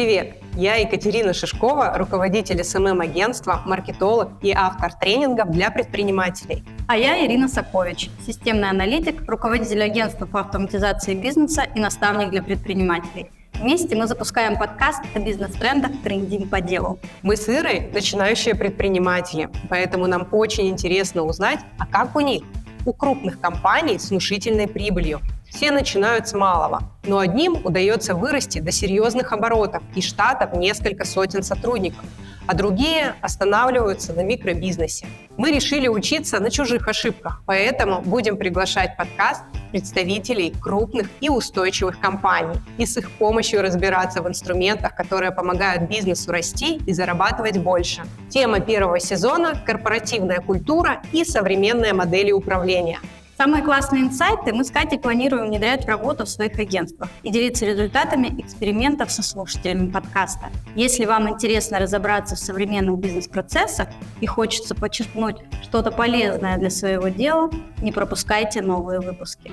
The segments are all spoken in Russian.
привет! Я Екатерина Шишкова, руководитель СММ-агентства, маркетолог и автор тренингов для предпринимателей. А я Ирина Сакович, системный аналитик, руководитель агентства по автоматизации бизнеса и наставник для предпринимателей. Вместе мы запускаем подкаст о бизнес-трендах «Трендим по делу». Мы с Ирой начинающие предприниматели, поэтому нам очень интересно узнать, а как у них, у крупных компаний с внушительной прибылью – все начинают с малого, но одним удается вырасти до серьезных оборотов и штатов несколько сотен сотрудников, а другие останавливаются на микробизнесе. Мы решили учиться на чужих ошибках, поэтому будем приглашать подкаст представителей крупных и устойчивых компаний и с их помощью разбираться в инструментах, которые помогают бизнесу расти и зарабатывать больше. Тема первого сезона – корпоративная культура и современные модели управления – Самые классные инсайты мы с Катей планируем внедрять в работу в своих агентствах и делиться результатами экспериментов со слушателями подкаста. Если вам интересно разобраться в современных бизнес-процессах и хочется подчеркнуть что-то полезное для своего дела, не пропускайте новые выпуски.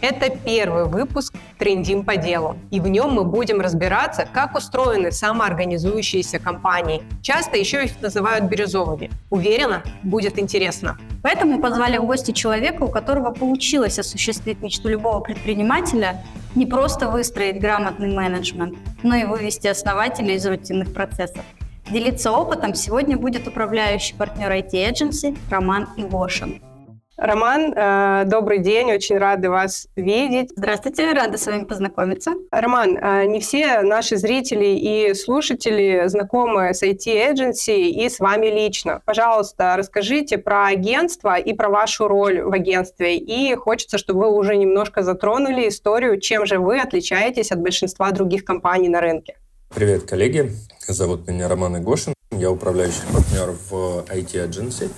Это первый выпуск «Трендим по делу», и в нем мы будем разбираться, как устроены самоорганизующиеся компании. Часто еще их называют бирюзовыми. Уверена, будет интересно. Поэтому позвали в гости человека, у которого получилось осуществить мечту любого предпринимателя не просто выстроить грамотный менеджмент, но и вывести основателей из рутинных процессов. Делиться опытом сегодня будет управляющий партнер IT-эдженси Роман Ивошин. Роман, э, добрый день, очень рады вас видеть. Здравствуйте, рада с вами познакомиться. Роман, э, не все наши зрители и слушатели знакомы с IT-эдженси и с вами лично. Пожалуйста, расскажите про агентство и про вашу роль в агентстве. И хочется, чтобы вы уже немножко затронули историю, чем же вы отличаетесь от большинства других компаний на рынке. Привет, коллеги. Зовут меня Роман Игошин. Я управляющий партнер в IT-эдженси.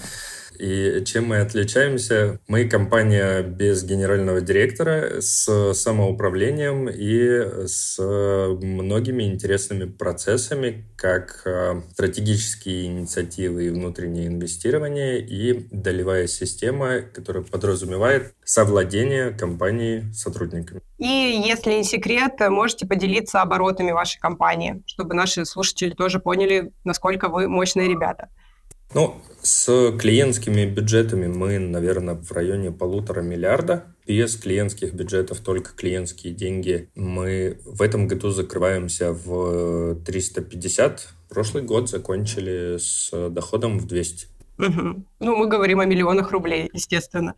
И чем мы отличаемся? Мы компания без генерального директора, с самоуправлением и с многими интересными процессами, как а, стратегические инициативы и внутреннее инвестирование, и долевая система, которая подразумевает совладение компании сотрудниками. И если не секрет, можете поделиться оборотами вашей компании, чтобы наши слушатели тоже поняли, насколько вы мощные ребята. Ну, с клиентскими бюджетами мы, наверное, в районе полутора миллиарда. Без клиентских бюджетов, только клиентские деньги, мы в этом году закрываемся в 350. Прошлый год закончили с доходом в 200. Угу. Ну, мы говорим о миллионах рублей, естественно.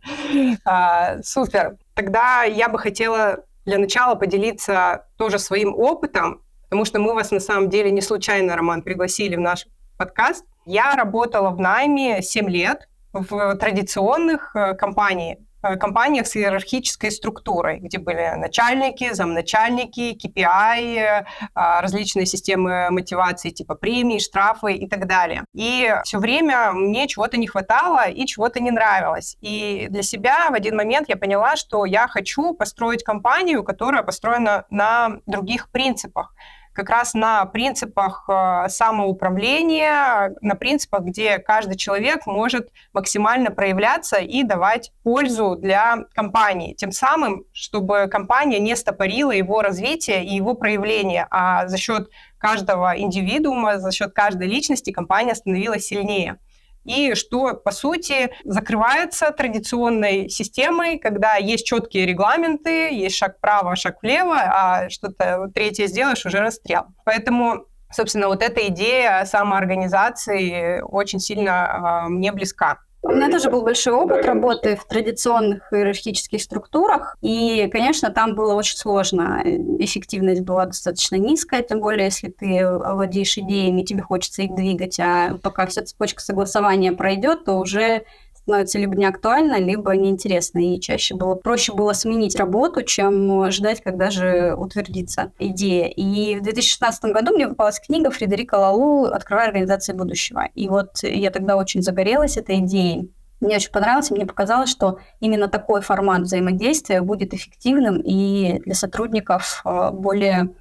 А, супер. Тогда я бы хотела для начала поделиться тоже своим опытом, потому что мы вас на самом деле не случайно, Роман, пригласили в наш подкаст. Я работала в найме 7 лет в традиционных э, компаниях, э, компаниях с иерархической структурой, где были начальники, замначальники, KPI, э, различные системы мотивации типа премии, штрафы и так далее. И все время мне чего-то не хватало и чего-то не нравилось. И для себя в один момент я поняла, что я хочу построить компанию, которая построена на других принципах как раз на принципах э, самоуправления, на принципах, где каждый человек может максимально проявляться и давать пользу для компании. Тем самым, чтобы компания не стопорила его развитие и его проявление, а за счет каждого индивидуума, за счет каждой личности компания становилась сильнее и что, по сути, закрывается традиционной системой, когда есть четкие регламенты, есть шаг вправо, шаг влево, а что-то третье сделаешь, уже расстрел. Поэтому собственно, вот эта идея самоорганизации очень сильно э, мне близка. У меня тоже был большой опыт работы в традиционных иерархических структурах, и, конечно, там было очень сложно. Эффективность была достаточно низкая, тем более, если ты владеешь идеями, тебе хочется их двигать, а пока вся цепочка согласования пройдет, то уже становится либо не актуально, либо неинтересно. И чаще было проще было сменить работу, чем ждать, когда же утвердится идея. И в 2016 году мне попалась книга Фредерика Лалу «Открывая организации будущего». И вот я тогда очень загорелась этой идеей. Мне очень понравилось, мне показалось, что именно такой формат взаимодействия будет эффективным и для сотрудников э, более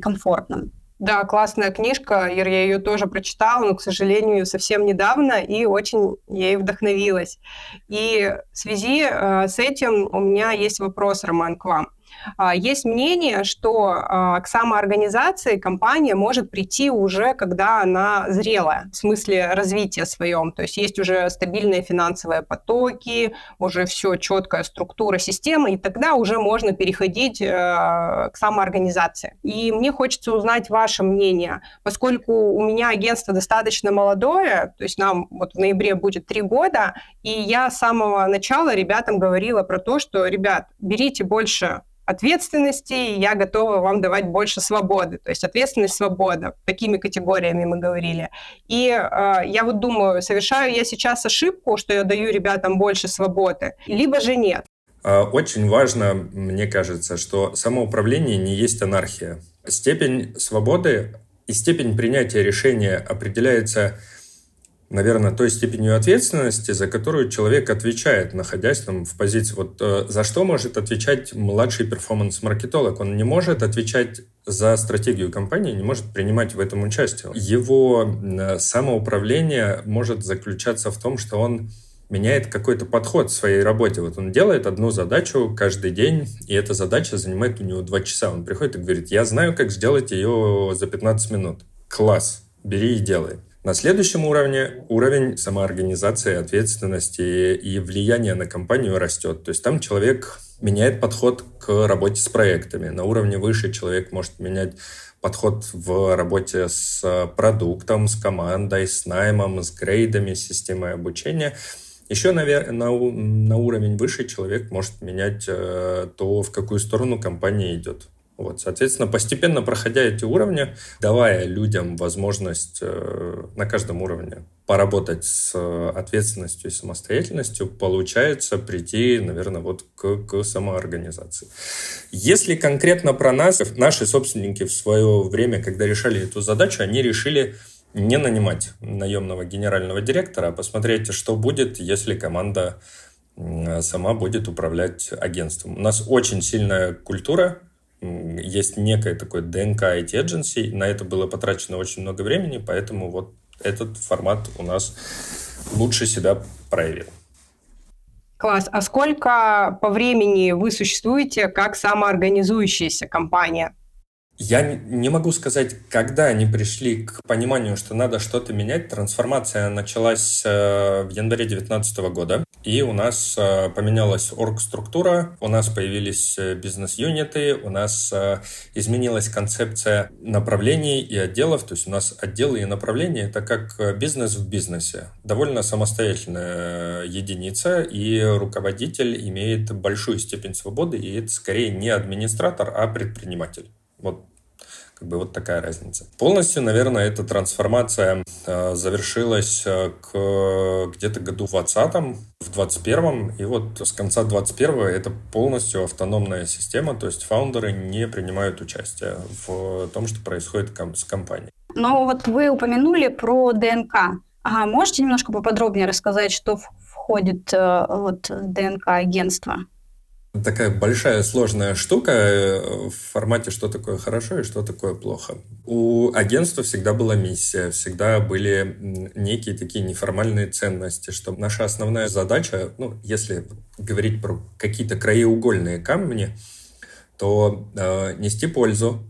комфортным. Да, классная книжка, Ир, я ее тоже прочитала, но, к сожалению, совсем недавно, и очень ей вдохновилась. И в связи э, с этим у меня есть вопрос, Роман, к вам. А, есть мнение, что а, к самоорганизации компания может прийти уже, когда она зрелая, в смысле развития своем. То есть есть уже стабильные финансовые потоки, уже все четкая структура системы, и тогда уже можно переходить э, к самоорганизации. И мне хочется узнать ваше мнение, поскольку у меня агентство достаточно молодое, то есть нам вот в ноябре будет три года, и я с самого начала ребятам говорила про то, что, ребят, берите больше ответственности, и я готова вам давать больше свободы. То есть ответственность, свобода. Такими категориями мы говорили. И э, я вот думаю, совершаю я сейчас ошибку, что я даю ребятам больше свободы, либо же нет. А, очень важно, мне кажется, что самоуправление не есть анархия. Степень свободы и степень принятия решения определяется наверное, той степенью ответственности, за которую человек отвечает, находясь там в позиции. Вот э, за что может отвечать младший перформанс-маркетолог? Он не может отвечать за стратегию компании, не может принимать в этом участие. Его э, самоуправление может заключаться в том, что он меняет какой-то подход в своей работе. Вот он делает одну задачу каждый день, и эта задача занимает у него два часа. Он приходит и говорит, я знаю, как сделать ее за 15 минут. Класс, бери и делай. На следующем уровне уровень самоорганизации, ответственности и влияния на компанию растет. То есть там человек меняет подход к работе с проектами. На уровне выше человек может менять подход в работе с продуктом, с командой, с наймом, с грейдами, с системой обучения. Еще на, на, на уровень выше человек может менять э, то, в какую сторону компания идет. Вот, соответственно, постепенно проходя эти уровни, давая людям возможность э, на каждом уровне поработать с ответственностью и самостоятельностью, получается прийти, наверное, вот к, к самоорганизации. Если конкретно про нас, наши собственники в свое время, когда решали эту задачу, они решили не нанимать наемного генерального директора, а посмотреть, что будет, если команда сама будет управлять агентством. У нас очень сильная культура есть некое такое ДНК IT Agency, на это было потрачено очень много времени, поэтому вот этот формат у нас лучше себя проявил. Класс. А сколько по времени вы существуете как самоорганизующаяся компания? Я не могу сказать, когда они пришли к пониманию, что надо что-то менять. Трансформация началась э, в январе 2019 года, и у нас э, поменялась орг-структура, у нас появились э, бизнес-юниты, у нас изменилась концепция направлений и отделов, то есть у нас отделы и направления — это как бизнес в бизнесе. Довольно самостоятельная единица, и руководитель имеет большую степень свободы, и это скорее не администратор, а предприниматель. Вот как бы вот такая разница. Полностью, наверное, эта трансформация э, завершилась э, к где-то году 20 в 21 и вот с конца 21 это полностью автономная система, то есть фаундеры не принимают участие в том, что происходит ком- с компанией. Но вот вы упомянули про ДНК. А можете немножко поподробнее рассказать, что входит э, вот, ДНК агентства? Такая большая сложная штука э, в формате, что такое хорошо и что такое плохо. У агентства всегда была миссия, всегда были некие такие неформальные ценности, что наша основная задача, ну, если говорить про какие-то краеугольные камни, то э, нести пользу,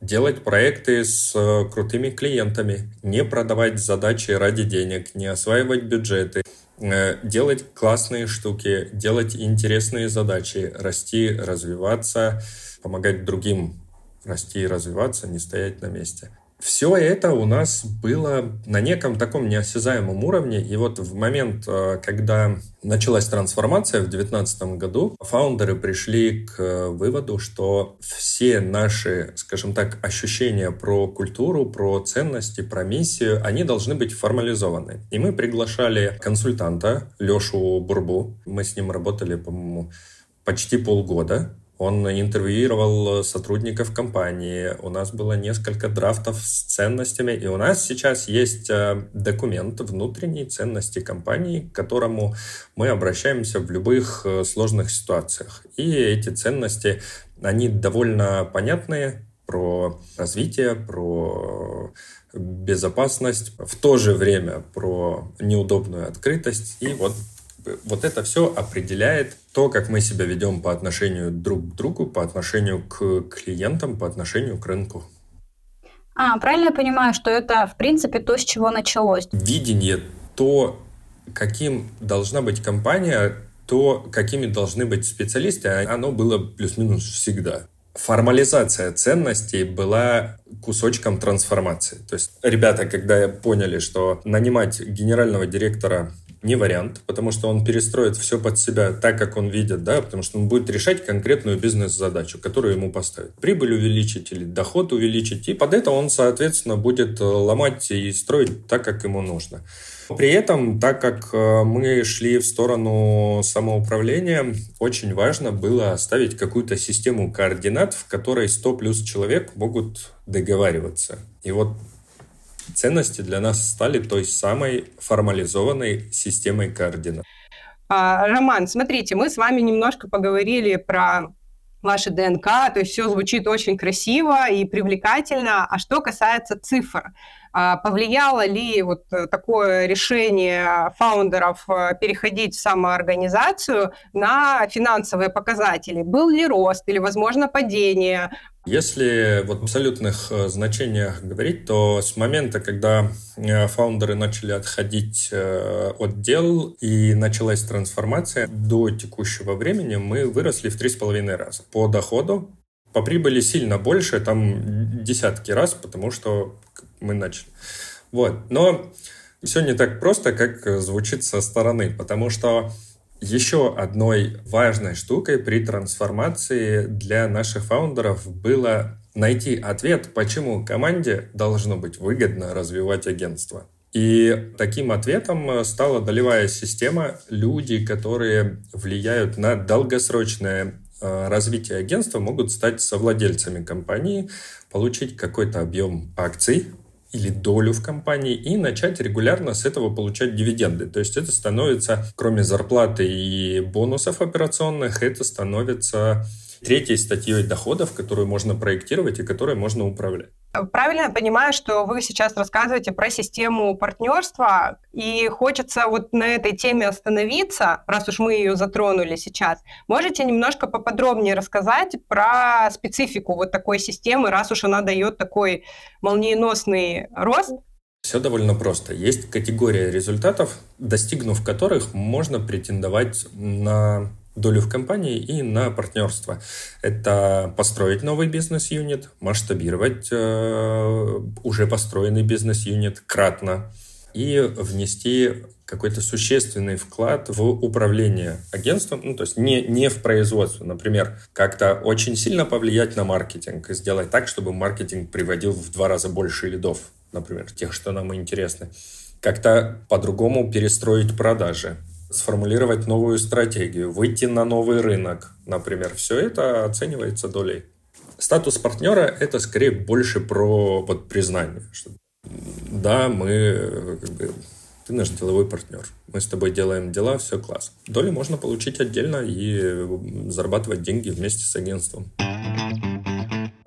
делать проекты с э, крутыми клиентами, не продавать задачи ради денег, не осваивать бюджеты, делать классные штуки, делать интересные задачи, расти, развиваться, помогать другим расти и развиваться, не стоять на месте. Все это у нас было на неком таком неосязаемом уровне. И вот в момент, э, когда началась трансформация в 2019 году, фаундеры пришли к выводу, что все наши, скажем так, ощущения про культуру, про ценности, про миссию, они должны быть формализованы. И мы приглашали консультанта Лешу Бурбу. Мы с ним работали, по-моему, почти полгода. Он интервьюировал сотрудников компании. У нас было несколько драфтов с ценностями. И у нас сейчас есть э, документ внутренней ценности компании, к которому мы обращаемся в любых э, сложных ситуациях. И эти ценности, они довольно понятные про развитие, про безопасность, в то же время про неудобную открытость. И вот вот это все определяет то, как мы себя ведем по отношению друг к другу, по отношению к клиентам, по отношению к рынку. А, правильно я понимаю, что это, в принципе, то, с чего началось? Видение, то, каким должна быть компания, то, какими должны быть специалисты, а оно было плюс-минус всегда. Формализация ценностей была кусочком трансформации. То есть ребята, когда поняли, что нанимать генерального директора не вариант, потому что он перестроит все под себя так, как он видит, да, потому что он будет решать конкретную бизнес-задачу, которую ему поставят. Прибыль увеличить или доход увеличить, и под это он, соответственно, будет э, ломать и строить так, как ему нужно. При этом, так как э, мы шли в сторону самоуправления, очень важно было оставить какую-то систему координат, в которой 100 плюс человек могут договариваться. И вот ценности для нас стали той самой формализованной системой координат. А, Роман, смотрите, мы с вами немножко поговорили про ваше ДНК, то есть все звучит очень красиво и привлекательно. А что касается цифр, а повлияло ли вот такое решение фаундеров э, переходить в самоорганизацию на финансовые показатели? Был ли рост или, возможно, падение? Если в абсолютных э, значениях говорить, то с момента, когда э, фаундеры начали отходить э, от дел и началась трансформация, до текущего времени мы выросли в три с половиной раза. По доходу, по прибыли сильно больше, там десятки раз, потому что мы начали. Вот. Но все не так просто, как звучит со стороны, потому что еще одной важной штукой при трансформации для наших фаундеров было найти ответ, почему команде должно быть выгодно развивать агентство. И таким ответом стала долевая система, люди, которые влияют на долгосрочное э, развитие агентства, могут стать совладельцами компании, получить какой-то объем акций, или долю в компании и начать регулярно с этого получать дивиденды. То есть это становится, кроме зарплаты и бонусов операционных, это становится третьей статьей доходов, которую можно проектировать и которой можно управлять. Правильно я понимаю, что вы сейчас рассказываете про систему партнерства, и хочется вот на этой теме остановиться, раз уж мы ее затронули сейчас. Можете немножко поподробнее рассказать про специфику вот такой системы, раз уж она дает такой молниеносный рост? Все довольно просто. Есть категория результатов, достигнув которых можно претендовать на долю в компании и на партнерство. Это построить новый бизнес-юнит, масштабировать э, уже построенный бизнес-юнит кратно и внести какой-то существенный вклад в управление агентством, ну, то есть не, не в производство, например, как-то очень сильно повлиять на маркетинг и сделать так, чтобы маркетинг приводил в два раза больше лидов, например, тех, что нам интересны. Как-то по-другому перестроить продажи, сформулировать новую стратегию, выйти на новый рынок, например. Все это оценивается долей. Статус партнера – это скорее больше про вот, признание. Что, да, мы как бы, ты наш деловой партнер. Мы с тобой делаем дела, все класс. Доли можно получить отдельно и зарабатывать деньги вместе с агентством.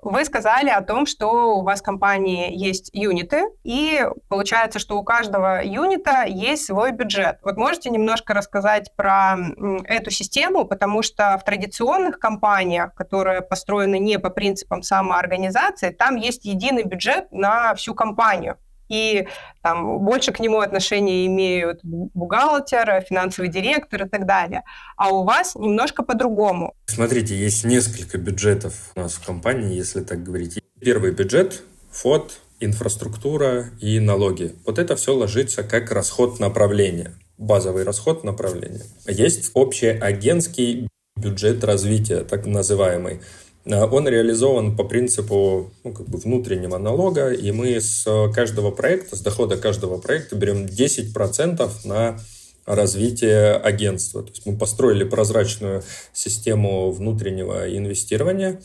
Вы сказали о том, что у вас в компании есть юниты, и получается, что у каждого юнита есть свой бюджет. Вот можете немножко рассказать про эту систему, потому что в традиционных компаниях, которые построены не по принципам самоорганизации, там есть единый бюджет на всю компанию и там больше к нему отношения имеют бухгалтер, финансовый директор и так далее. А у вас немножко по-другому. Смотрите, есть несколько бюджетов у нас в компании, если так говорить. Первый бюджет – ФОД, инфраструктура и налоги. Вот это все ложится как расход направления, базовый расход направления. Есть общий агентский бюджет развития, так называемый. Э, он реализован по принципу ну, как бы внутреннего налога, и мы с каждого проекта, с дохода каждого проекта берем 10% на развитие агентства. То есть мы построили прозрачную систему внутреннего инвестирования,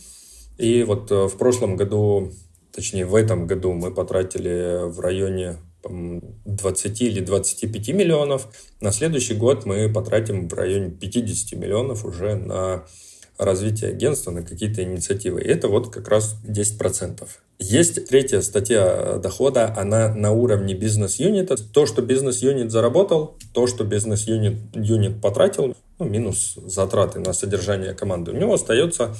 и вот э, в прошлом году, точнее в этом году мы потратили в районе 20 или 25 миллионов. На следующий год мы потратим в районе 50 миллионов уже на развития агентства, на какие-то инициативы. И это вот как раз 10%. Есть третья статья дохода, она на уровне бизнес-юнита. То, что бизнес-юнит заработал, то, что бизнес-юнит юнит потратил, ну, минус затраты на содержание команды, у него остается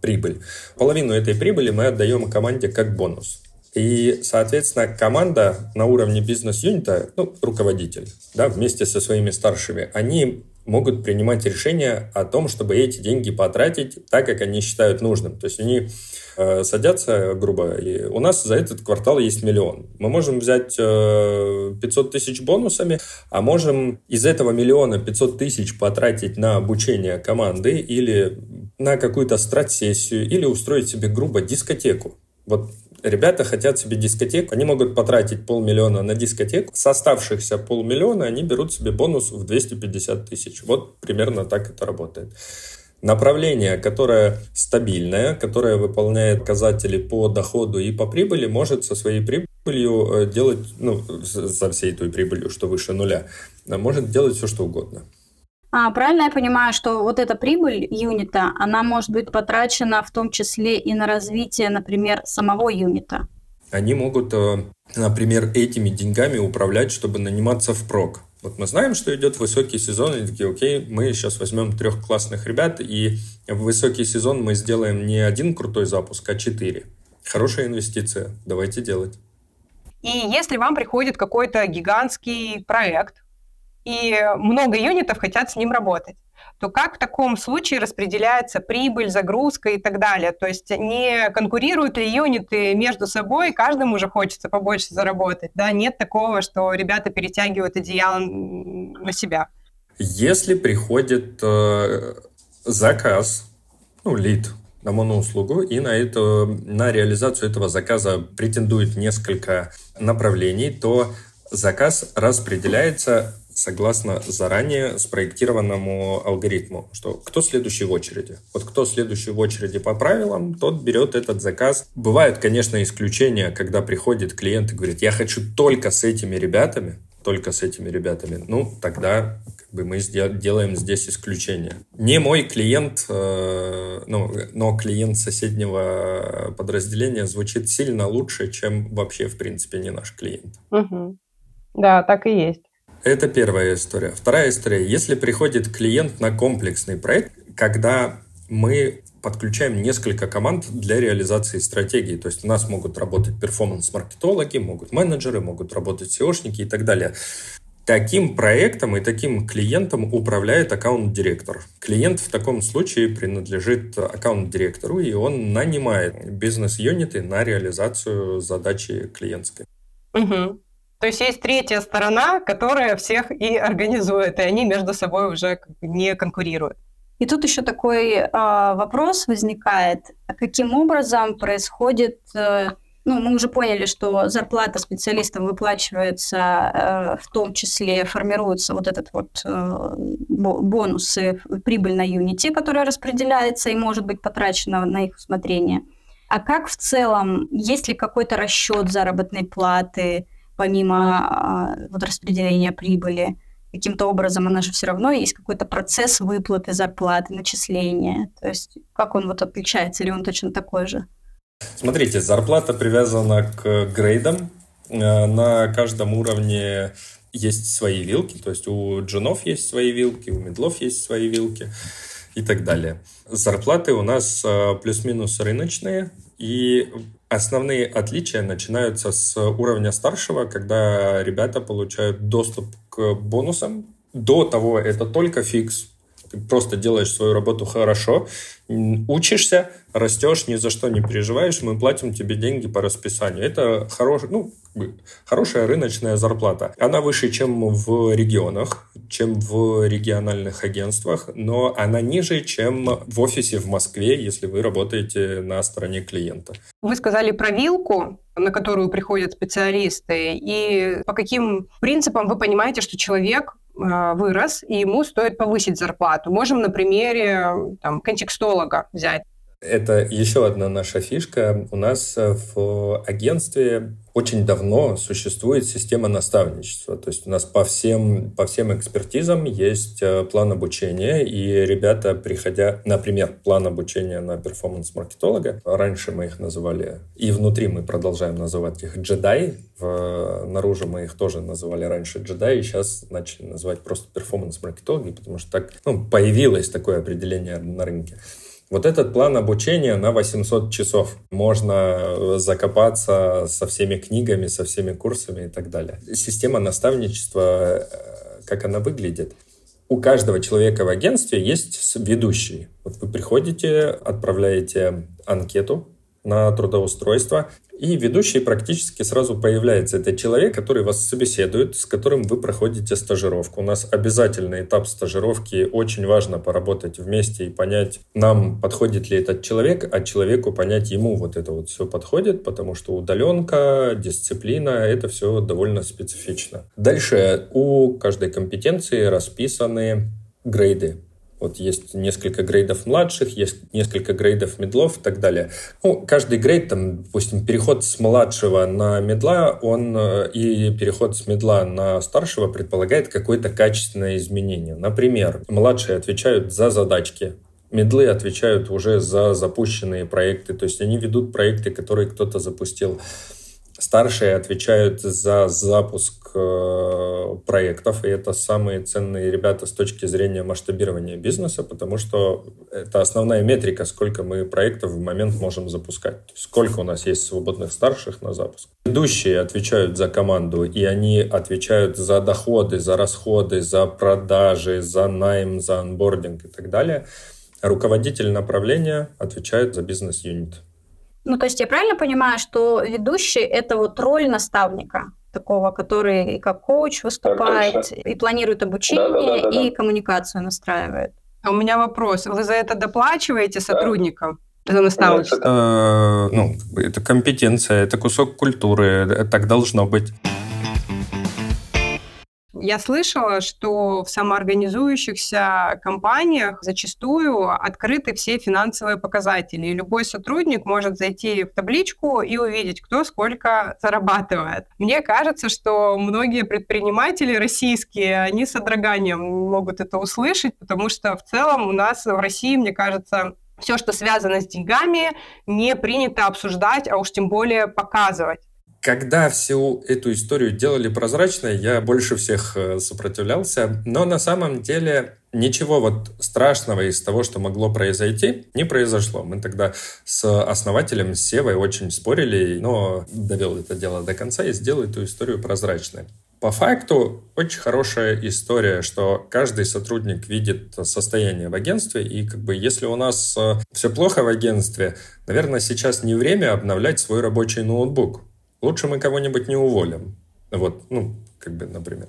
прибыль. Половину этой прибыли мы отдаем команде как бонус. И, соответственно, команда на уровне бизнес-юнита, ну, руководитель, да, вместе со своими старшими, они могут принимать решения о том, чтобы эти деньги потратить так, как они считают нужным. То есть они э, садятся, грубо, и у нас за этот квартал есть миллион. Мы можем взять э, 500 тысяч бонусами, а можем из этого миллиона 500 тысяч потратить на обучение команды или на какую-то страт-сессию, или устроить себе, грубо, дискотеку. Вот ребята хотят себе дискотеку, они могут потратить полмиллиона на дискотеку, с оставшихся полмиллиона они берут себе бонус в 250 тысяч. Вот примерно так это работает. Направление, которое стабильное, которое выполняет показатели по доходу и по прибыли, может со своей прибылью э, делать, ну, за всей той прибылью, что выше нуля, может делать все, что угодно. А, правильно я понимаю, что вот эта прибыль юнита, она может быть потрачена в том числе и на развитие, например, самого юнита? Они могут, э, например, этими деньгами управлять, чтобы наниматься в прок. Вот мы знаем, что идет высокий сезон, и такие, окей, мы сейчас возьмем трех классных ребят, и в высокий сезон мы сделаем не один крутой запуск, а четыре. Хорошая инвестиция, давайте делать. И если вам приходит какой-то гигантский проект, и много юнитов хотят с ним работать то как в таком случае распределяется прибыль, загрузка и так далее? То есть не конкурируют ли юниты между собой, каждому уже хочется побольше заработать, да? Нет такого, что ребята перетягивают одеяло на себя. Если приходит э, заказ, ну, лид на моноуслугу, и на, это, на реализацию этого заказа претендует несколько направлений, то заказ распределяется согласно заранее спроектированному алгоритму, что кто следующий в очереди. Вот кто следующий в очереди по правилам, тот берет этот заказ. Бывают, конечно, исключения, когда приходит клиент и говорит, я хочу только с этими ребятами, только с этими ребятами. Ну, тогда как бы мы делаем здесь исключение. Не мой клиент, э, ну, но клиент соседнего подразделения звучит сильно лучше, чем вообще, в принципе, не наш клиент. Угу. Да, так и есть. Это первая история. Вторая история. Если приходит клиент на комплексный проект, когда мы подключаем несколько команд для реализации стратегии. То есть у нас могут работать перформанс-маркетологи, могут менеджеры, могут работать SEOшники и так далее. Таким проектом и таким клиентом управляет аккаунт-директор. Клиент в таком случае принадлежит аккаунт-директору, и он нанимает бизнес-юниты на реализацию задачи клиентской. Угу. То есть есть третья сторона, которая всех и организует, и они между собой уже не конкурируют. И тут еще такой э, вопрос возникает, каким образом происходит, э, ну, мы уже поняли, что зарплата специалистам выплачивается, э, в том числе формируется вот этот вот э, бонусы, прибыль на юнити, которая распределяется и может быть потрачена на их усмотрение. А как в целом, есть ли какой-то расчет заработной платы, помимо а, вот, распределения прибыли. Каким-то образом она же все равно есть какой-то процесс выплаты зарплаты, начисления. То есть как он вот отличается, или он точно такой же? Смотрите, зарплата привязана к грейдам. Э, на каждом уровне есть свои вилки, то есть у джунов есть свои вилки, у медлов есть свои вилки и так далее. Зарплаты у нас э, плюс-минус рыночные, и Основные отличия начинаются с уровня старшего, когда ребята получают доступ к бонусам. До того это только фикс. Ты просто делаешь свою работу хорошо, учишься, растешь, ни за что не переживаешь, мы платим тебе деньги по расписанию. Это хорош, ну, хорошая рыночная зарплата. Она выше, чем в регионах, чем в региональных агентствах, но она ниже, чем в офисе в Москве, если вы работаете на стороне клиента. Вы сказали про вилку, на которую приходят специалисты, и по каким принципам вы понимаете, что человек вырос, и ему стоит повысить зарплату. Можем на примере там, контекстолога взять. Это еще одна наша фишка. У нас в агентстве очень давно существует система наставничества. То есть у нас по всем, по всем экспертизам есть э, план обучения, и ребята, приходя, например, план обучения на перформанс-маркетолога, раньше мы их называли, и внутри мы продолжаем называть их джедай, в, наружу мы их тоже называли раньше джедай, и сейчас начали называть просто перформанс-маркетологи, потому что так ну, появилось такое определение на рынке. Вот этот план обучения на 800 часов. Можно э, закопаться со всеми книгами, со всеми курсами и так далее. Система наставничества, э, как она выглядит? У каждого человека в агентстве есть ведущий. Вот вы приходите, отправляете анкету на трудоустройство, и ведущий практически сразу появляется. Это человек, который вас собеседует, с которым вы проходите стажировку. У нас обязательный этап стажировки. Очень важно поработать вместе и понять, нам подходит ли этот человек, а человеку понять, ему вот это вот все подходит, потому что удаленка, дисциплина, это все довольно специфично. Дальше у каждой компетенции расписаны грейды вот есть несколько грейдов младших, есть несколько грейдов медлов и так далее. Ну, каждый грейд, там, допустим, переход с младшего на медла, он э, и переход с медла на старшего предполагает какое-то качественное изменение. Например, младшие отвечают за задачки, медлы отвечают уже за запущенные проекты, то есть они ведут проекты, которые кто-то запустил. Старшие отвечают за запуск э, проектов, и это самые ценные ребята с точки зрения масштабирования бизнеса, потому что это основная метрика, сколько мы проектов в момент можем запускать. Сколько у нас есть свободных старших на запуск. Ведущие отвечают за команду, и они отвечают за доходы, за расходы, за продажи, за найм, за анбординг и так далее. Руководитель направления отвечает за бизнес-юнит. Ну, то есть я правильно понимаю, что ведущий – это вот роль наставника, такого, который и как коуч выступает, и планирует обучение, да, да, да, да, и коммуникацию настраивает. А у меня вопрос. Вы за это доплачиваете сотрудникам? Да. За наставничество? Э, ну, это компетенция, это кусок культуры, так должно быть. Я слышала, что в самоорганизующихся компаниях зачастую открыты все финансовые показатели, и любой сотрудник может зайти в табличку и увидеть, кто сколько зарабатывает. Мне кажется, что многие предприниматели российские, они с содроганием могут это услышать, потому что в целом у нас в России, мне кажется, все, что связано с деньгами, не принято обсуждать, а уж тем более показывать. Когда всю эту историю делали прозрачной, я больше всех э, сопротивлялся, но на самом деле ничего вот страшного из того, что могло произойти, не произошло. Мы тогда с основателем, с Севой очень спорили, но довел это дело до конца и сделал эту историю прозрачной. По факту очень хорошая история, что каждый сотрудник видит состояние в агентстве, и как бы если у нас э, все плохо в агентстве, наверное, сейчас не время обновлять свой рабочий ноутбук лучше мы кого-нибудь не уволим. Вот, ну, как бы, например.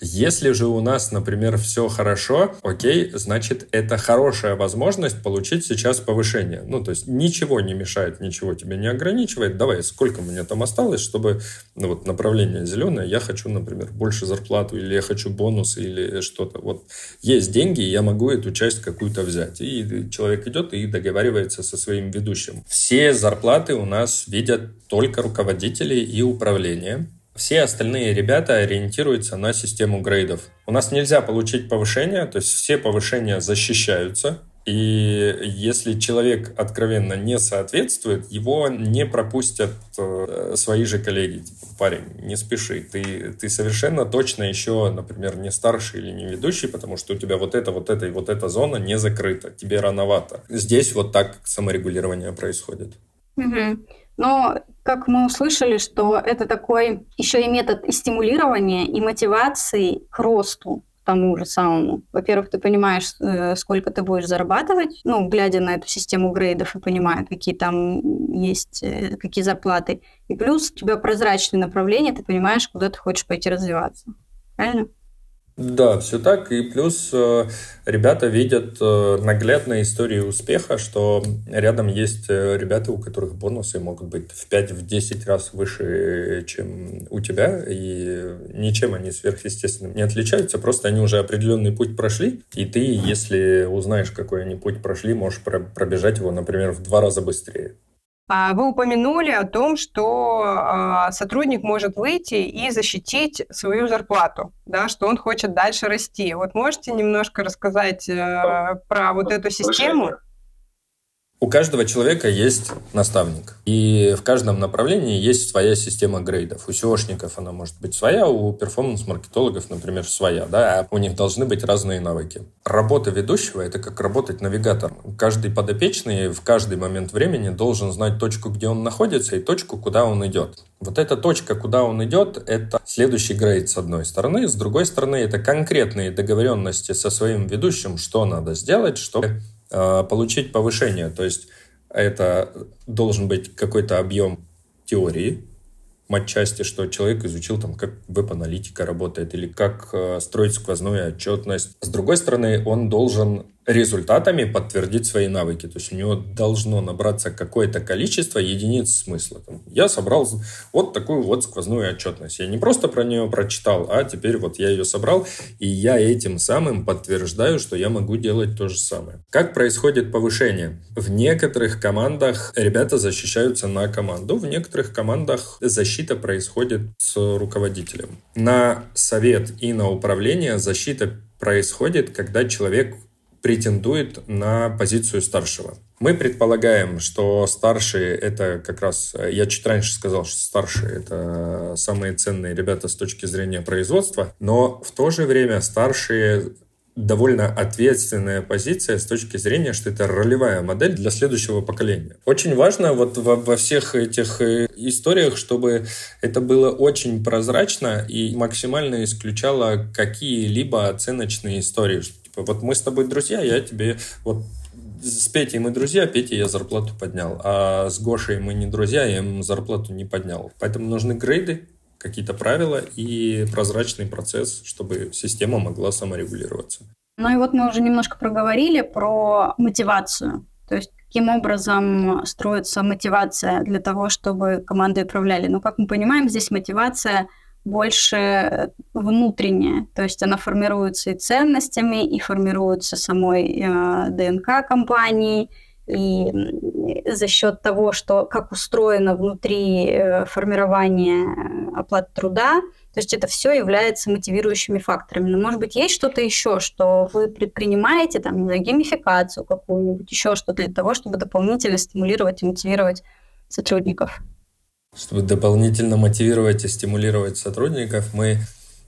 Если же у нас, например, все хорошо, окей, значит, это хорошая возможность получить сейчас повышение. Ну, то есть ничего не мешает, ничего тебя не ограничивает. Давай, сколько у меня там осталось, чтобы, ну, вот направление зеленое, я хочу, например, больше зарплату, или я хочу бонус, или что-то. Вот есть деньги, я могу эту часть какую-то взять. И человек идет и договаривается со своим ведущим. Все зарплаты у нас видят только руководители и управление. Все остальные ребята ориентируются на систему грейдов. У нас нельзя получить повышение, то есть все повышения защищаются. И если человек откровенно не соответствует, его не пропустят э, свои же коллеги. Типа, парень, не спеши, ты, ты совершенно точно еще, например, не старший или не ведущий, потому что у тебя вот это, вот это и вот эта зона не закрыта, тебе рановато. Здесь вот так саморегулирование происходит. Угу. Но, как мы услышали, что это такой еще и метод и стимулирования, и мотивации к росту тому же самому. Во-первых, ты понимаешь, э, сколько ты будешь зарабатывать, ну, глядя на эту систему грейдов и понимая, какие там есть, э, какие зарплаты. И плюс у тебя прозрачное направление, ты понимаешь, куда ты хочешь пойти развиваться. Правильно? Да, все так. И плюс э, ребята видят э, наглядные истории успеха, что рядом есть э, ребята, у которых бонусы могут быть в 5-10 раз выше, чем у тебя, и ничем они сверхъестественным не отличаются, просто они уже определенный путь прошли, и ты, если узнаешь, какой они путь прошли, можешь пробежать его, например, в два раза быстрее. А вы упомянули о том, что а, сотрудник может выйти и защитить свою зарплату, да, что он хочет дальше расти. Вот можете немножко рассказать э, про вот эту систему? У каждого человека есть наставник. И в каждом направлении есть своя система грейдов. У SEOшников она может быть своя, у перформанс-маркетологов, например, своя. Да? А у них должны быть разные навыки. Работа ведущего — это как работать навигатором. Каждый подопечный в каждый момент времени должен знать точку, где он находится, и точку, куда он идет. Вот эта точка, куда он идет, это следующий грейд с одной стороны. С другой стороны, это конкретные договоренности со своим ведущим, что надо сделать, чтобы получить повышение. То есть это должен быть какой-то объем теории, матчасти, что человек изучил, там, как веб-аналитика работает или как э, строить сквозную отчетность. С другой стороны, он должен результатами подтвердить свои навыки. То есть у него должно набраться какое-то количество единиц смысла. Я собрал вот такую вот сквозную отчетность. Я не просто про нее прочитал, а теперь вот я ее собрал, и я этим самым подтверждаю, что я могу делать то же самое. Как происходит повышение? В некоторых командах ребята защищаются на команду, в некоторых командах защита происходит с руководителем. На совет и на управление защита происходит, когда человек претендует на позицию старшего. Мы предполагаем, что старшие это как раз, я чуть раньше сказал, что старшие это самые ценные ребята с точки зрения производства, но в то же время старшие довольно ответственная позиция с точки зрения, что это ролевая модель для следующего поколения. Очень важно вот во, во всех этих э, историях, чтобы это было очень прозрачно и максимально исключало какие-либо оценочные истории, Типа, вот мы с тобой друзья, я тебе вот с Петей мы друзья, Пете я зарплату поднял, а с Гошей мы не друзья, я ему зарплату не поднял. Поэтому нужны грейды, какие-то правила и прозрачный процесс, чтобы система могла саморегулироваться. Ну и вот мы уже немножко проговорили про мотивацию. То есть каким образом строится мотивация для того, чтобы команды управляли. Ну, как мы понимаем, здесь мотивация – больше э, внутренняя, то есть она формируется и ценностями, и формируется самой э, ДНК компании, и за счет того, что как устроено внутри э, формирование э, оплаты труда, то есть это все является мотивирующими факторами. Но, может быть, есть что-то еще, что вы предпринимаете, там, не знаю, геймификацию какую-нибудь, еще что-то для того, чтобы дополнительно стимулировать и мотивировать сотрудников? Чтобы дополнительно мотивировать и стимулировать сотрудников, мы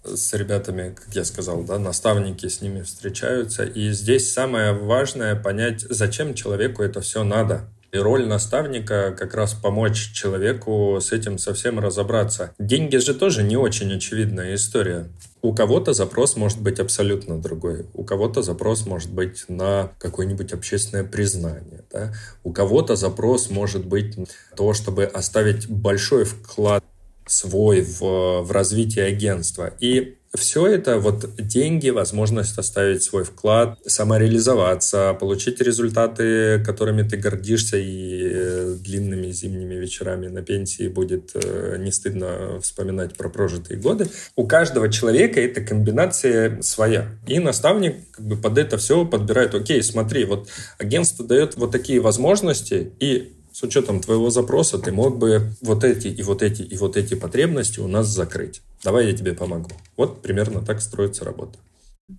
с ребятами, как я сказал, да, наставники с ними встречаются. И здесь самое важное понять, зачем человеку это все надо. И роль наставника как раз помочь человеку с этим совсем разобраться. Деньги же тоже не очень очевидная история. У кого-то запрос может быть абсолютно другой. У кого-то запрос может быть на какое-нибудь общественное признание. Да? У кого-то запрос может быть то, чтобы оставить большой вклад свой в, в развитие агентства. И все это, вот деньги, возможность оставить свой вклад, самореализоваться, получить результаты, которыми ты гордишься, и э, длинными зимними вечерами на пенсии будет э, не стыдно вспоминать про прожитые годы. У каждого человека эта комбинация своя. И наставник как бы под это все подбирает, окей, смотри, вот агентство дает вот такие возможности, и с учетом твоего запроса ты мог бы вот эти и вот эти и вот эти потребности у нас закрыть. Давай я тебе помогу. Вот примерно так строится работа.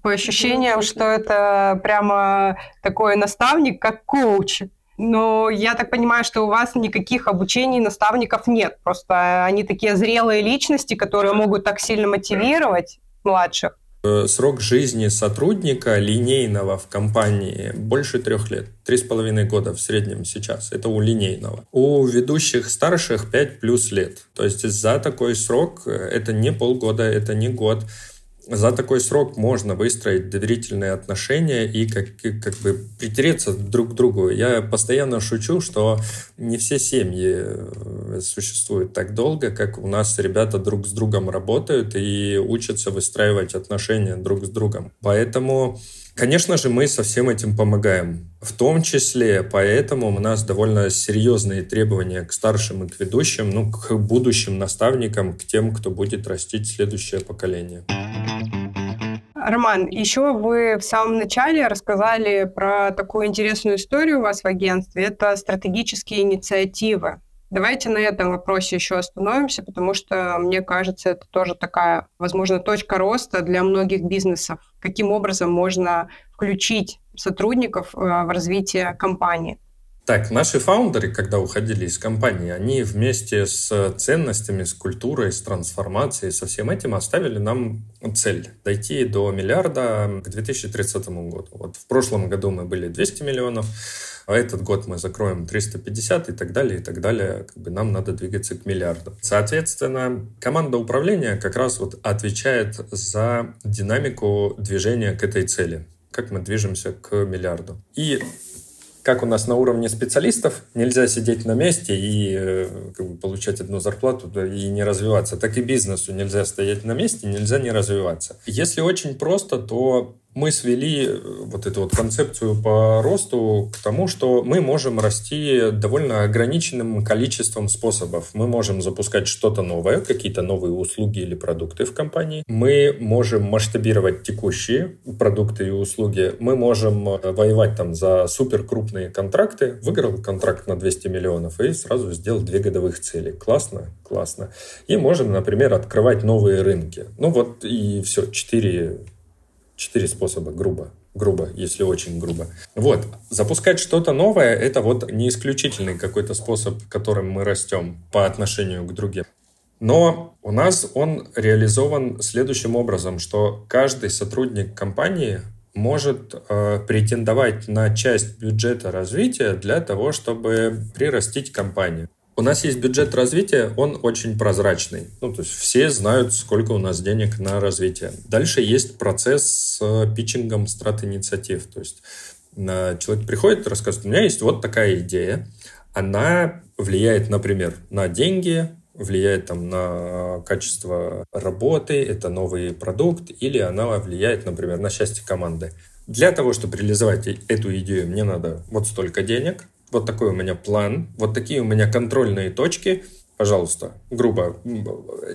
По ощущениям, что это прямо такой наставник, как коуч. Но я так понимаю, что у вас никаких обучений наставников нет. Просто они такие зрелые личности, которые могут так сильно мотивировать младших. Э, срок жизни сотрудника линейного в компании больше трех лет. Три с половиной года в среднем сейчас. Это у линейного. У ведущих старших 5 плюс лет. То есть за такой срок э, это не полгода, это не год. За такой срок можно выстроить доверительные отношения и как, как бы притереться друг к другу. Я постоянно шучу, что не все семьи э, существуют так долго, как у нас ребята друг с другом работают и учатся выстраивать отношения друг с другом. Поэтому Конечно же, мы со всем этим помогаем. В том числе поэтому у нас довольно серьезные требования к старшим и к ведущим, ну, к будущим наставникам, к тем, кто будет растить следующее поколение. Роман, еще вы в самом начале рассказали про такую интересную историю у вас в агентстве. Это стратегические инициативы. Давайте на этом вопросе еще остановимся, потому что, мне кажется, это тоже такая, возможно, точка роста для многих бизнесов. Каким образом можно включить сотрудников э, в развитие компании? Так, наши фаундеры, когда уходили из компании, они вместе с ценностями, с культурой, с трансформацией, со всем этим оставили нам цель – дойти до миллиарда к 2030 году. Вот в прошлом году мы были 200 миллионов, а этот год мы закроем 350 и так далее, и так далее. Как бы нам надо двигаться к миллиарду. Соответственно, команда управления как раз вот отвечает за динамику движения к этой цели как мы движемся к миллиарду. И как у нас на уровне специалистов, нельзя сидеть на месте и э, как бы, получать одну зарплату и не развиваться. Так и бизнесу нельзя стоять на месте, нельзя не развиваться. Если очень просто, то мы свели э, вот эту вот концепцию по росту к тому, что мы можем расти довольно ограниченным количеством способов. Мы можем запускать что-то новое, какие-то новые услуги или продукты в компании. Мы можем масштабировать текущие продукты и услуги. Мы можем э, воевать там за супер крупные контракты. Выиграл контракт на 200 миллионов и сразу сделал две годовых цели. Классно? Классно. И можем, например, открывать новые рынки. Ну вот и все, четыре Четыре способа, грубо. Грубо, если очень грубо. Вот, запускать что-то новое — это вот не исключительный какой-то способ, которым мы растем по отношению к другим. Но у нас он реализован следующим образом, что каждый сотрудник компании может э, претендовать на часть бюджета развития для того, чтобы прирастить компанию. У нас есть бюджет развития, он очень прозрачный. Ну, то есть все знают, сколько у нас денег на развитие. Дальше есть процесс с питчингом страт-инициатив. То есть человек приходит и рассказывает, у меня есть вот такая идея, она влияет, например, на деньги, влияет там на качество работы, это новый продукт, или она влияет, например, на счастье команды. Для того, чтобы реализовать эту идею, мне надо вот столько денег, вот такой у меня план, вот такие у меня контрольные точки, пожалуйста, грубо,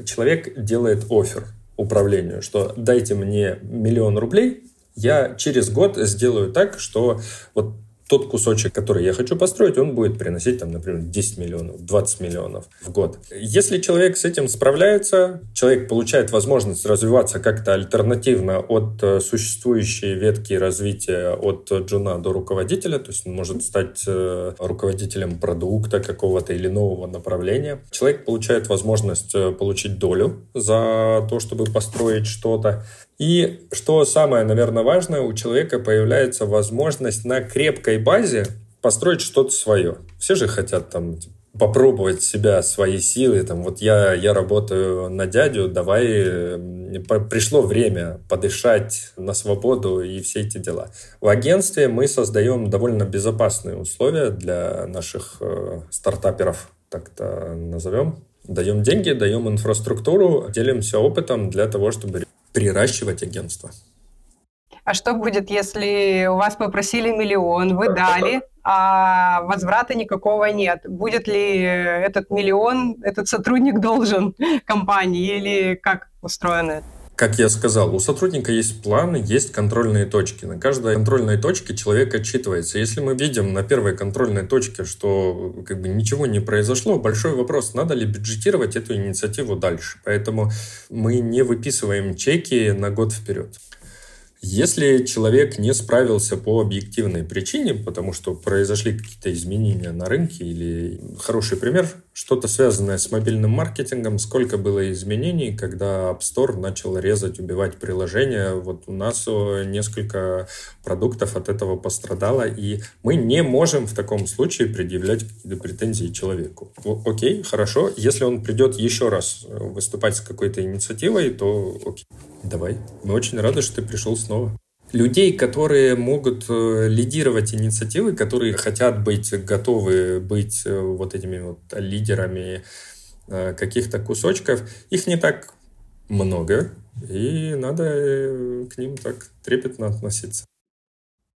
человек делает офер управлению, что дайте мне миллион рублей, я через год сделаю так, что вот тот кусочек, который я хочу построить, он будет приносить, там, например, 10 миллионов, 20 миллионов в год. Если человек с этим справляется, человек получает возможность развиваться как-то альтернативно от э, существующей ветки развития от джуна до руководителя, то есть он может стать э, руководителем продукта какого-то или нового направления. Человек получает возможность э, получить долю за то, чтобы построить что-то. И что самое, наверное, важное, у человека появляется возможность на крепкой базе построить что-то свое. Все же хотят там попробовать себя, свои силы. Там, вот я, я работаю на дядю, давай пришло время подышать на свободу и все эти дела. В агентстве мы создаем довольно безопасные условия для наших э, стартаперов, так-то назовем. Даем деньги, даем инфраструктуру, делимся опытом для того, чтобы приращивать агентство. А что будет, если у вас попросили миллион, вы дали, а возврата никакого нет? Будет ли этот миллион, этот сотрудник должен компании или как устроено это? Как я сказал, у сотрудника есть планы, есть контрольные точки. На каждой контрольной точке человек отчитывается. Если мы видим на первой контрольной точке, что как бы ничего не произошло, большой вопрос, надо ли бюджетировать эту инициативу дальше. Поэтому мы не выписываем чеки на год вперед. Если человек не справился по объективной причине, потому что произошли какие-то изменения на рынке, или хороший пример, что-то связанное с мобильным маркетингом, сколько было изменений, когда App Store начал резать, убивать приложения. Вот у нас несколько продуктов от этого пострадало, и мы не можем в таком случае предъявлять какие-то претензии человеку. Окей, хорошо, если он придет еще раз э, выступать с какой-то инициативой, то окей, давай. Мы очень рады, что ты пришел снова людей, которые могут э, лидировать инициативы, которые хотят быть готовы быть э, вот этими вот лидерами э, каких-то кусочков, их не так много, и надо к ним так трепетно относиться.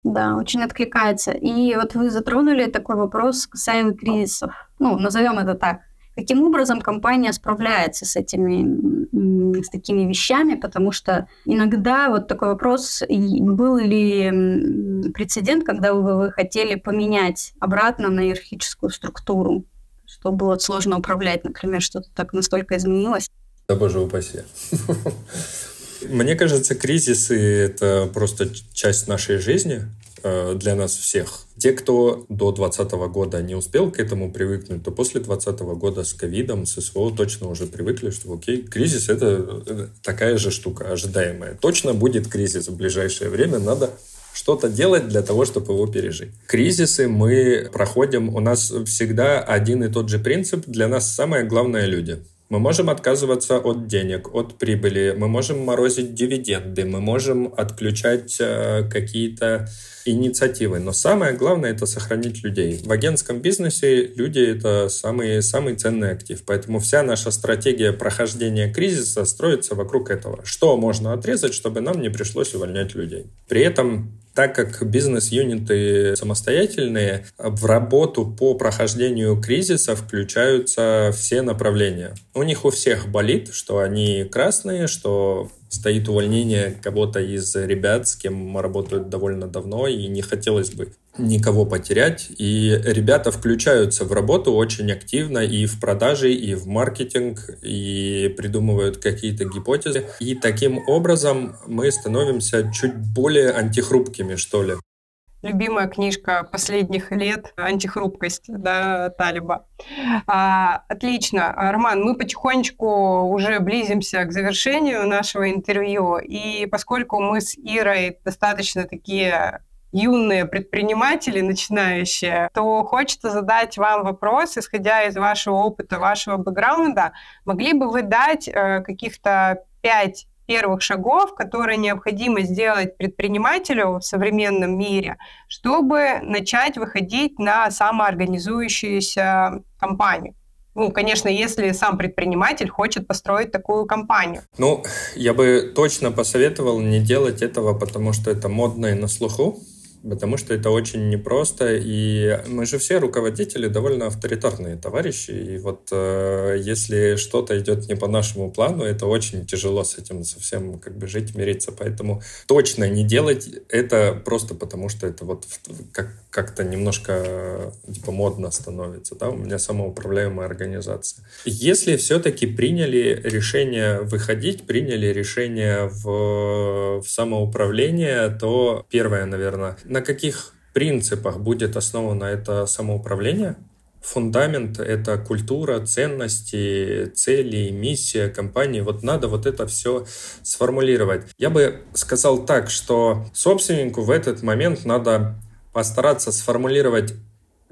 Да, очень откликается. И вот вы затронули такой вопрос касаемо кризисов. Ну, назовем это так. Каким образом компания справляется с этими, с такими вещами, потому что иногда вот такой вопрос, был ли прецедент, когда вы, вы хотели поменять обратно на иерархическую структуру, что было сложно управлять, например, что-то так настолько изменилось? Да боже упаси. Мне кажется, кризисы — это просто часть нашей жизни э, для нас всех. Те, кто до 2020 года не успел к этому привыкнуть, то после 2020 года с ковидом, с СВО точно уже привыкли, что окей, кризис — это э, такая же штука, ожидаемая. Точно будет кризис в ближайшее время, надо что-то делать для того, чтобы его пережить. Кризисы мы проходим, у нас всегда один и тот же принцип, для нас самое главное — люди. Мы можем отказываться от денег, от прибыли, мы можем морозить дивиденды, мы можем отключать э, какие-то инициативы. Но самое главное — это сохранить людей. В агентском бизнесе люди — это самый, самый ценный актив. Поэтому вся наша стратегия прохождения кризиса строится вокруг этого. Что можно отрезать, чтобы нам не пришлось увольнять людей? При этом так как бизнес-юниты самостоятельные, в работу по прохождению кризиса включаются все направления. У них у всех болит, что они красные, что стоит увольнение кого-то из ребят, с кем работают довольно давно, и не хотелось бы никого потерять. И ребята включаются в работу очень активно и в продажи, и в маркетинг, и придумывают какие-то гипотезы. И таким образом мы становимся чуть более антихрупкими, что ли любимая книжка последних лет «Антихрупкость» да, Талиба. А, отлично. Роман, мы потихонечку уже близимся к завершению нашего интервью, и поскольку мы с Ирой достаточно такие юные предприниматели, начинающие, то хочется задать вам вопрос, исходя из вашего опыта, вашего бэкграунда, могли бы вы дать э, каких-то пять первых шагов, которые необходимо сделать предпринимателю в современном мире, чтобы начать выходить на самоорганизующуюся компанию? Ну, конечно, если сам предприниматель хочет построить такую компанию. Ну, я бы точно посоветовал не делать этого, потому что это модно и на слуху потому что это очень непросто, и мы же все руководители довольно авторитарные товарищи, и вот э, если что-то идет не по нашему плану, это очень тяжело с этим совсем как бы жить, мириться, поэтому точно не делать это просто потому, что это вот как, как-то немножко типа модно становится, да, у меня самоуправляемая организация. Если все-таки приняли решение выходить, приняли решение в, в самоуправление, то первое, наверное, на каких принципах будет основано это самоуправление. Фундамент — это культура, ценности, цели, миссия компании. Вот надо вот это все сформулировать. Я бы сказал так, что собственнику в этот момент надо постараться сформулировать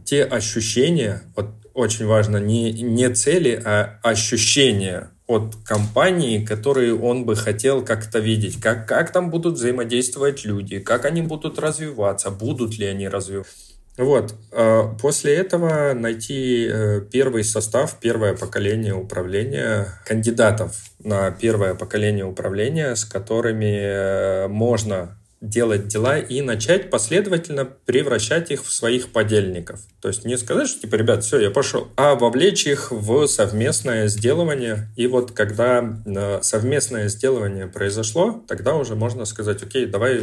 те ощущения, вот очень важно, не, не цели, а ощущения от компании, которые он бы хотел как-то видеть. Как, как там будут взаимодействовать люди, как они будут развиваться, будут ли они развиваться. Вот. А после этого найти э, первый состав, первое поколение управления, кандидатов на первое поколение управления, с которыми э, можно делать дела и начать последовательно превращать их в своих подельников. То есть не сказать, что типа, ребят, все, я пошел, а вовлечь их в совместное сделывание. И вот когда э, совместное сделывание произошло, тогда уже можно сказать, окей, давай,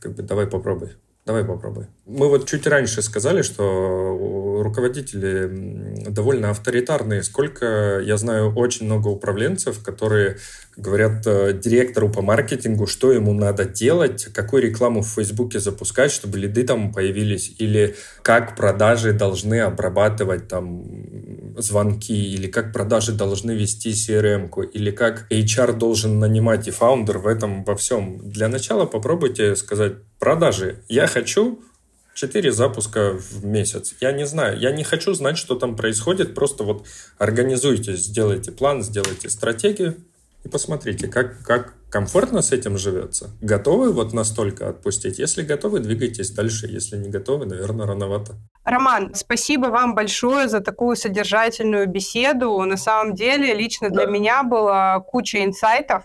как бы, давай попробуй. Давай попробуй. Мы вот чуть раньше сказали, что руководители довольно авторитарные. Сколько, я знаю, очень много управленцев, которые говорят э, директору по маркетингу, что ему надо делать, какую рекламу в Фейсбуке запускать, чтобы лиды там появились, или как продажи должны обрабатывать там звонки, или как продажи должны вести CRM-ку, или как HR должен нанимать и фаундер в этом во всем. Для начала попробуйте сказать продажи. Я хочу 4 запуска в месяц. Я не знаю, я не хочу знать, что там происходит, просто вот организуйте, сделайте план, сделайте стратегию и посмотрите, как, как комфортно с этим живется. Готовы вот настолько отпустить? Если готовы, двигайтесь дальше. Если не готовы, наверное, рановато. Роман, спасибо вам большое за такую содержательную беседу. На самом деле, лично для меня было куча инсайтов.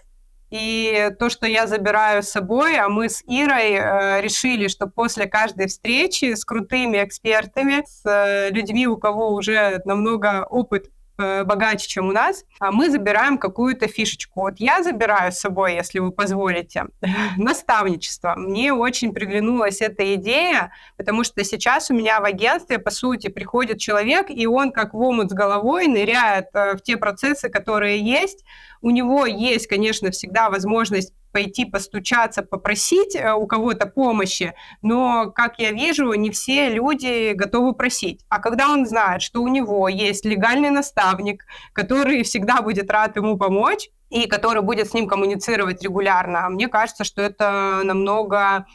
И то, что я забираю с собой, а мы с Ирой э, решили, что после каждой встречи с крутыми экспертами, с э, людьми, у кого уже намного опыт богаче, чем у нас, а мы забираем какую-то фишечку. Вот я забираю с собой, если вы позволите, наставничество. Мне очень приглянулась эта идея, потому что сейчас у меня в агентстве, по сути, приходит человек, и он как в омут с головой ныряет э, в те процессы, которые есть. У него есть, конечно, всегда возможность пойти постучаться, попросить э, у кого-то помощи, но, как я вижу, не все люди готовы просить. А когда он знает, что у него есть легальный наставник, который всегда будет рад ему помочь и который будет с ним коммуницировать регулярно, мне кажется, что это намного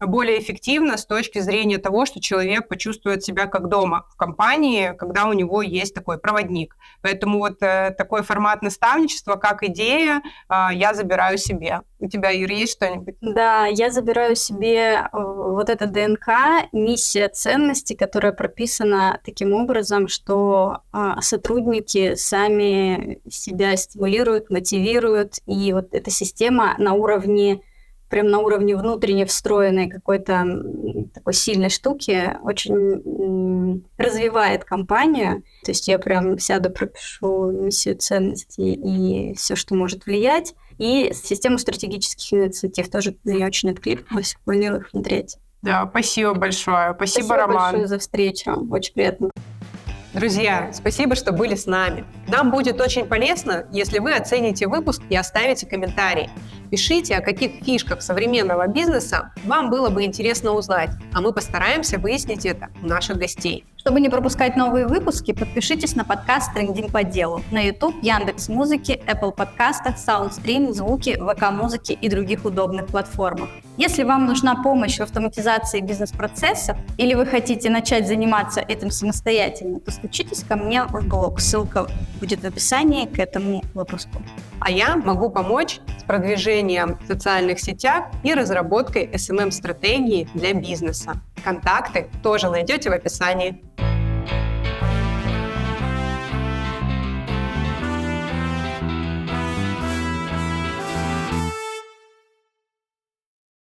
более эффективно с точки зрения того, что человек почувствует себя как дома в компании, когда у него есть такой проводник. Поэтому вот э, такой формат наставничества, как идея, э, я забираю себе. У тебя, Ир, есть что-нибудь? Да, я забираю себе э, вот это ДНК, миссия ценности, которая прописана таким образом, что э, сотрудники сами себя стимулируют, мотивируют, и вот эта система на уровне прям на уровне внутренне встроенной какой-то такой сильной штуки очень развивает компанию. То есть я прям сяду, пропишу миссию ценностей и все, что может влиять. И систему стратегических инициатив тоже я очень откликнулась, планирую их внедрять. Да, спасибо большое. Спасибо, спасибо Роман. большое за встречу. Очень приятно. Друзья, спасибо, что были с нами. Нам будет очень полезно, если вы оцените выпуск и оставите комментарий. Пишите, о каких фишках современного бизнеса вам было бы интересно узнать, а мы постараемся выяснить это у наших гостей. Чтобы не пропускать новые выпуски, подпишитесь на подкаст «Трендим по делу» на YouTube, Яндекс Музыки, Apple подкастах, SoundStream, Звуки, ВК Музыки и других удобных платформах. Если вам нужна помощь в автоматизации бизнес-процессов или вы хотите начать заниматься этим самостоятельно, то стучитесь ко мне в блог. Ссылка будет в описании к этому выпуску. А я могу помочь с продвижением в социальных сетях и разработкой SMM-стратегии для бизнеса. Контакты тоже найдете в описании.